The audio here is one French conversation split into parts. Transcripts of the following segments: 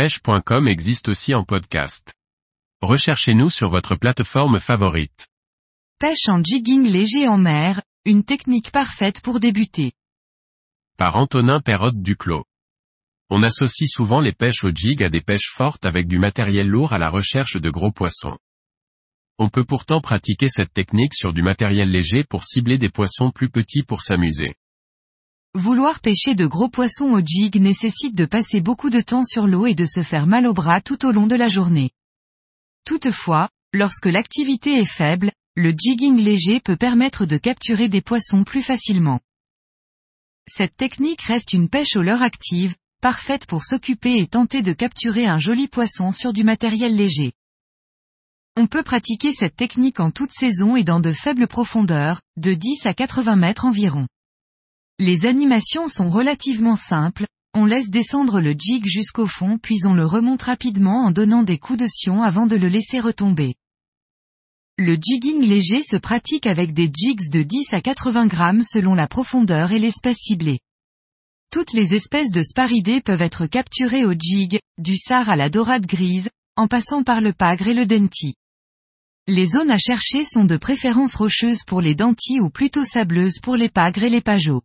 pêche.com existe aussi en podcast. Recherchez-nous sur votre plateforme favorite. Pêche en jigging léger en mer, une technique parfaite pour débuter. Par Antonin Perrotte Duclos. On associe souvent les pêches au jig à des pêches fortes avec du matériel lourd à la recherche de gros poissons. On peut pourtant pratiquer cette technique sur du matériel léger pour cibler des poissons plus petits pour s'amuser. Vouloir pêcher de gros poissons au jig nécessite de passer beaucoup de temps sur l'eau et de se faire mal au bras tout au long de la journée. Toutefois, lorsque l'activité est faible, le jigging léger peut permettre de capturer des poissons plus facilement. Cette technique reste une pêche au leurre active, parfaite pour s'occuper et tenter de capturer un joli poisson sur du matériel léger. On peut pratiquer cette technique en toute saison et dans de faibles profondeurs, de 10 à 80 mètres environ. Les animations sont relativement simples, on laisse descendre le jig jusqu'au fond puis on le remonte rapidement en donnant des coups de sion avant de le laisser retomber. Le jigging léger se pratique avec des jigs de 10 à 80 grammes selon la profondeur et l'espèce ciblée. Toutes les espèces de sparidés peuvent être capturées au jig, du sar à la dorade grise, en passant par le pagre et le denti. Les zones à chercher sont de préférence rocheuses pour les dentis ou plutôt sableuses pour les pagres et les pageaux.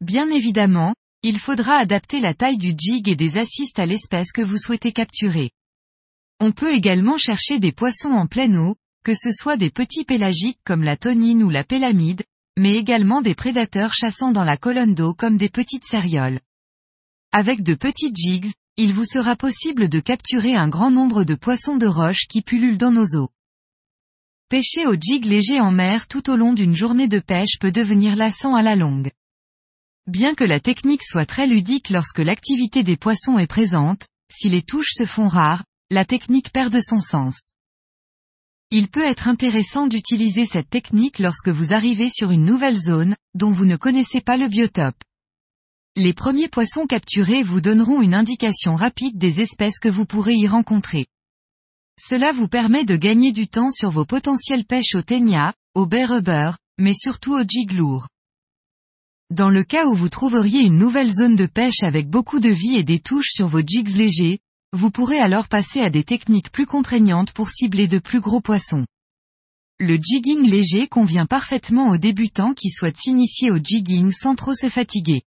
Bien évidemment, il faudra adapter la taille du jig et des assistes à l'espèce que vous souhaitez capturer. On peut également chercher des poissons en pleine eau, que ce soit des petits pélagiques comme la tonine ou la pélamide, mais également des prédateurs chassant dans la colonne d'eau comme des petites cérioles. Avec de petits jigs, il vous sera possible de capturer un grand nombre de poissons de roche qui pullulent dans nos eaux. Pêcher au jig léger en mer tout au long d'une journée de pêche peut devenir lassant à la longue. Bien que la technique soit très ludique lorsque l'activité des poissons est présente, si les touches se font rares, la technique perd de son sens. Il peut être intéressant d'utiliser cette technique lorsque vous arrivez sur une nouvelle zone, dont vous ne connaissez pas le biotope. Les premiers poissons capturés vous donneront une indication rapide des espèces que vous pourrez y rencontrer. Cela vous permet de gagner du temps sur vos potentielles pêches au ténia, au baie mais surtout au jig lourd. Dans le cas où vous trouveriez une nouvelle zone de pêche avec beaucoup de vie et des touches sur vos jigs légers, vous pourrez alors passer à des techniques plus contraignantes pour cibler de plus gros poissons. Le jigging léger convient parfaitement aux débutants qui souhaitent s'initier au jigging sans trop se fatiguer.